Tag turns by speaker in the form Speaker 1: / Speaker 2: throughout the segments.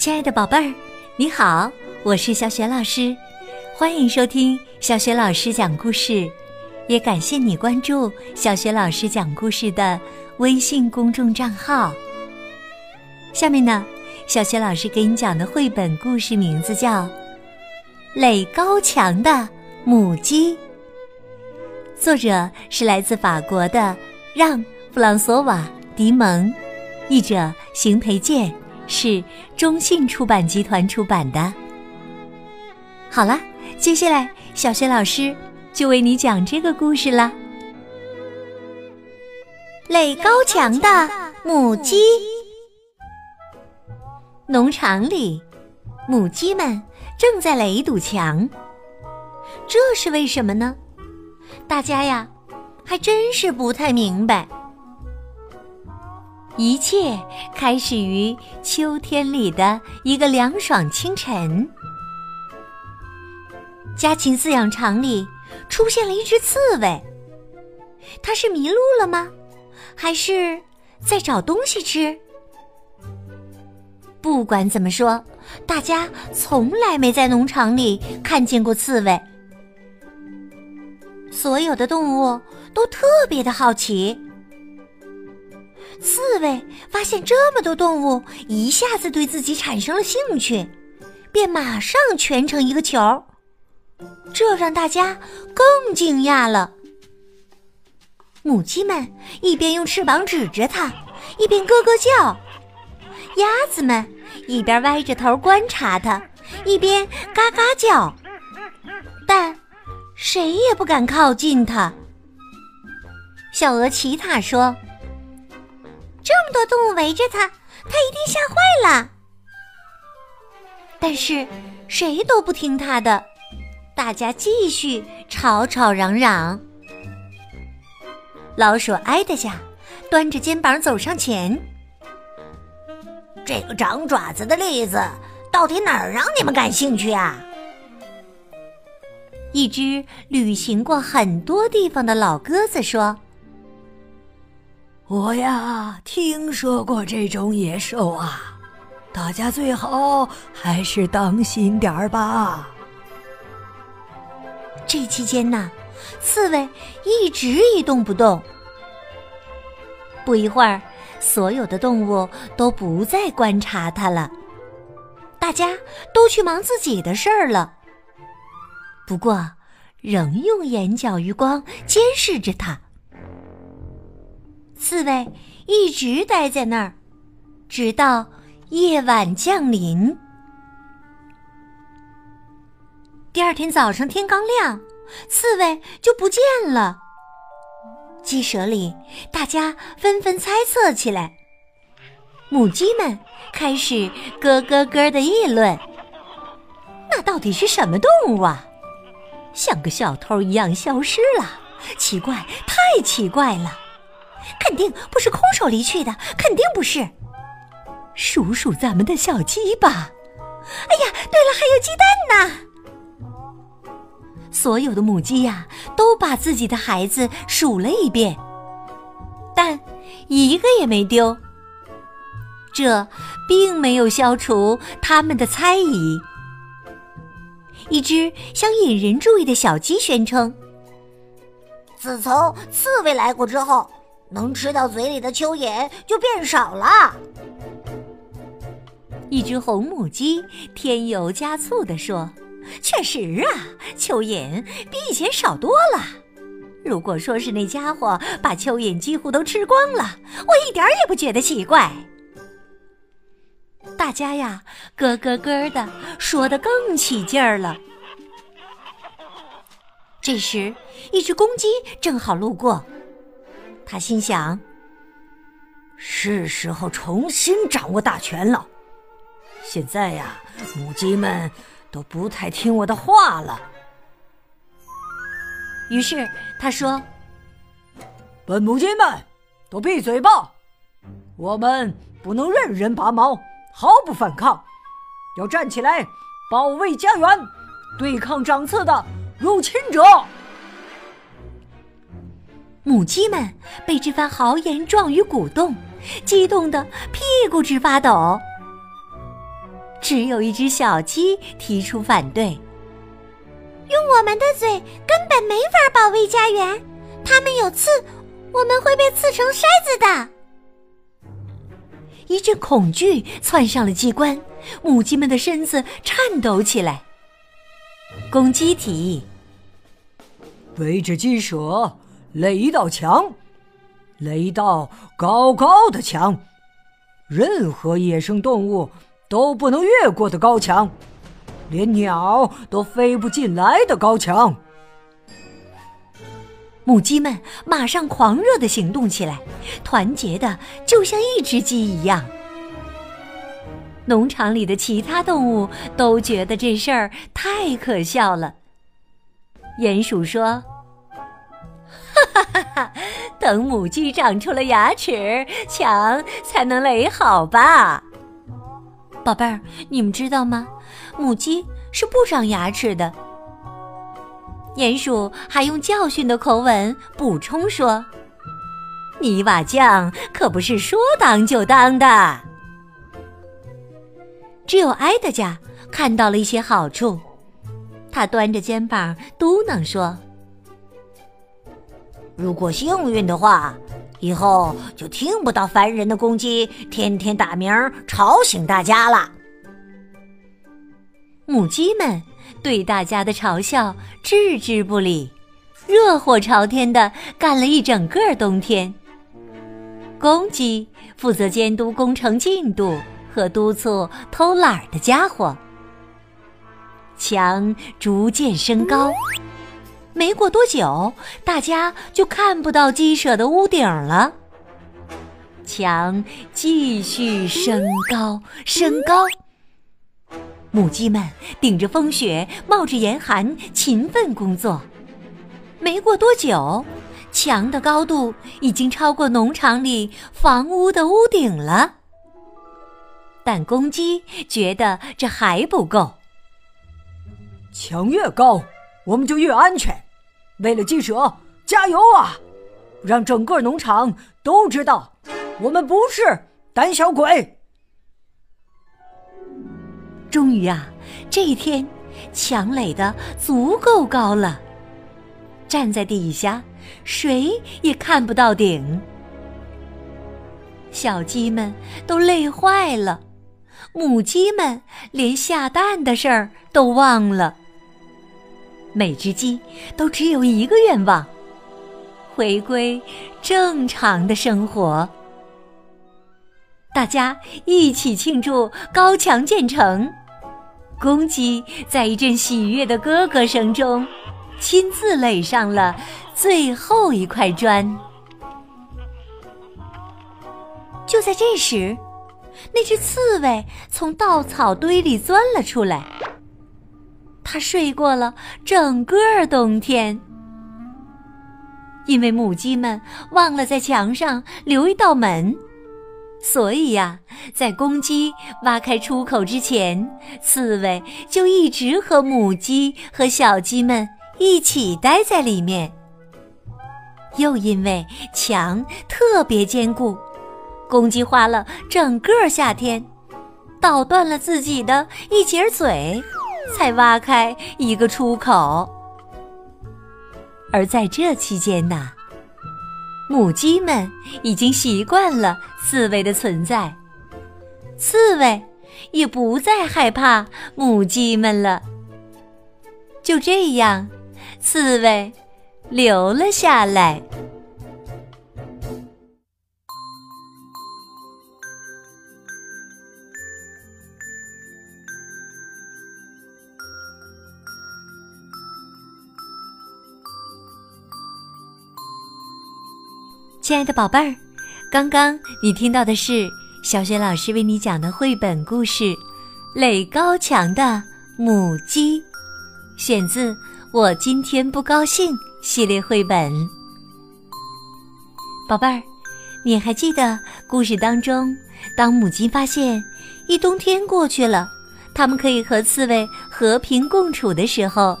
Speaker 1: 亲爱的宝贝儿，你好，我是小雪老师，欢迎收听小雪老师讲故事，也感谢你关注小雪老师讲故事的微信公众账号。下面呢，小雪老师给你讲的绘本故事名字叫《垒高墙的母鸡》，作者是来自法国的让·弗朗索瓦·迪蒙，译者邢培建。是中信出版集团出版的。好了，接下来小雪老师就为你讲这个故事了。垒高墙的母鸡。农场里，母鸡们正在垒一堵墙。这是为什么呢？大家呀，还真是不太明白。一切开始于秋天里的一个凉爽清晨。家禽饲养场里出现了一只刺猬，它是迷路了吗？还是在找东西吃？不管怎么说，大家从来没在农场里看见过刺猬。所有的动物都特别的好奇。刺猬发现这么多动物一下子对自己产生了兴趣，便马上蜷成一个球，这让大家更惊讶了。母鸡们一边用翅膀指着它，一边咯咯叫；鸭子们一边歪着头观察它，一边嘎嘎叫。但谁也不敢靠近它。小鹅奇塔说。这么多动物围着它，它一定吓坏了。但是谁都不听他的，大家继续吵吵嚷嚷。老鼠埃德下端着肩膀走上前：“
Speaker 2: 这个长爪子的栗子到底哪儿让你们感兴趣啊？”
Speaker 1: 一只旅行过很多地方的老鸽子说。
Speaker 3: 我呀，听说过这种野兽啊，大家最好还是当心点儿吧。
Speaker 1: 这期间呢，刺猬一直一动不动。不一会儿，所有的动物都不再观察它了，大家都去忙自己的事儿了。不过，仍用眼角余光监视着它。刺猬一直待在那儿，直到夜晚降临。第二天早上天刚亮，刺猬就不见了。鸡舍里，大家纷纷猜测起来。母鸡们开始咯咯咯的议论：“那到底是什么动物啊？像个小偷一样消失了！奇怪，太奇怪了！”肯定不是空手离去的，肯定不是。数数咱们的小鸡吧。哎呀，对了，还有鸡蛋呢。所有的母鸡呀，都把自己的孩子数了一遍，但一个也没丢。这并没有消除他们的猜疑。一只想引人注意的小鸡宣称：“
Speaker 2: 自从刺猬来过之后。”能吃到嘴里的蚯蚓就变少了。
Speaker 1: 一只红母鸡添油加醋地说：“确实啊，蚯蚓比以前少多了。如果说是那家伙把蚯蚓几乎都吃光了，我一点也不觉得奇怪。”大家呀，咯咯咯的说的更起劲儿了。这时，一只公鸡正好路过。他心想：“
Speaker 3: 是时候重新掌握大权了。现在呀，母鸡们都不太听我的话了。”
Speaker 1: 于是他说：“
Speaker 3: 本母鸡们，都闭嘴吧！我们不能任人拔毛，毫不反抗，要站起来保卫家园，对抗长刺的入侵者。”
Speaker 1: 母鸡们被这番豪言壮语鼓动，激动的屁股直发抖。只有一只小鸡提出反对。
Speaker 2: 用我们的嘴根本没法保卫家园，它们有刺，我们会被刺成筛子的。
Speaker 1: 一阵恐惧窜上了机关，母鸡们的身子颤抖起来。公鸡提议：“
Speaker 3: 围着鸡舍垒一道墙，垒一道高高的墙，任何野生动物都不能越过的高墙。”连鸟都飞不进来的高墙，
Speaker 1: 母鸡们马上狂热的行动起来，团结的就像一只鸡一样。农场里的其他动物都觉得这事儿太可笑了。鼹鼠说：“，哈哈哈等母鸡长出了牙齿，墙才能垒好吧？”宝贝儿，你们知道吗？母鸡是不长牙齿的。鼹鼠还用教训的口吻补充说：“泥瓦匠可不是说当就当的。”只有埃德加看到了一些好处，他端着肩膀嘟囔说：“
Speaker 2: 如果幸运的话，以后就听不到烦人的公鸡天天打鸣吵醒大家了。”
Speaker 1: 母鸡们对大家的嘲笑置之不理，热火朝天的干了一整个冬天。公鸡负责监督工程进度和督促偷懒的家伙。墙逐渐升高，没过多久，大家就看不到鸡舍的屋顶了。墙继续升高，升高。母鸡们顶着风雪，冒着严寒，勤奋工作。没过多久，墙的高度已经超过农场里房屋的屋顶了。但公鸡觉得这还不够。
Speaker 3: 墙越高，我们就越安全。为了鸡舍，加油啊！让整个农场都知道，我们不是胆小鬼。
Speaker 1: 终于啊，这一天，墙垒的足够高了。站在底下，谁也看不到顶。小鸡们都累坏了，母鸡们连下蛋的事儿都忘了。每只鸡都只有一个愿望：回归正常的生活。大家一起庆祝高墙建成。公鸡在一阵喜悦的咯咯声中，亲自垒上了最后一块砖。就在这时，那只刺猬从稻草堆里钻了出来。它睡过了整个冬天，因为母鸡们忘了在墙上留一道门。所以呀，在公鸡挖开出口之前，刺猬就一直和母鸡和小鸡们一起待在里面。又因为墙特别坚固，公鸡花了整个夏天，捣断了自己的一截嘴，才挖开一个出口。而在这期间呢。母鸡们已经习惯了刺猬的存在，刺猬也不再害怕母鸡们了。就这样，刺猬留了下来。亲爱的宝贝儿，刚刚你听到的是小雪老师为你讲的绘本故事《垒高墙的母鸡》，选自《我今天不高兴》系列绘本。宝贝儿，你还记得故事当中，当母鸡发现一冬天过去了，它们可以和刺猬和平共处的时候，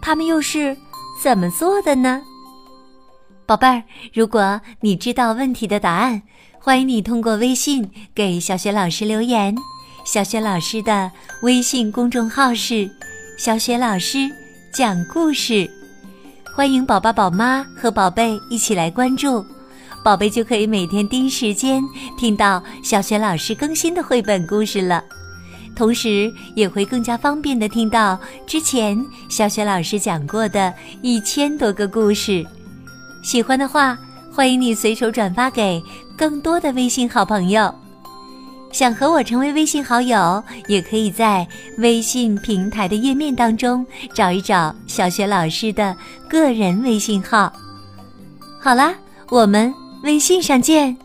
Speaker 1: 它们又是怎么做的呢？宝贝儿，如果你知道问题的答案，欢迎你通过微信给小雪老师留言。小雪老师的微信公众号是“小雪老师讲故事”，欢迎宝宝、宝妈和宝贝一起来关注，宝贝就可以每天第一时间听到小雪老师更新的绘本故事了。同时，也会更加方便的听到之前小雪老师讲过的一千多个故事。喜欢的话，欢迎你随手转发给更多的微信好朋友。想和我成为微信好友，也可以在微信平台的页面当中找一找小雪老师的个人微信号。好啦，我们微信上见。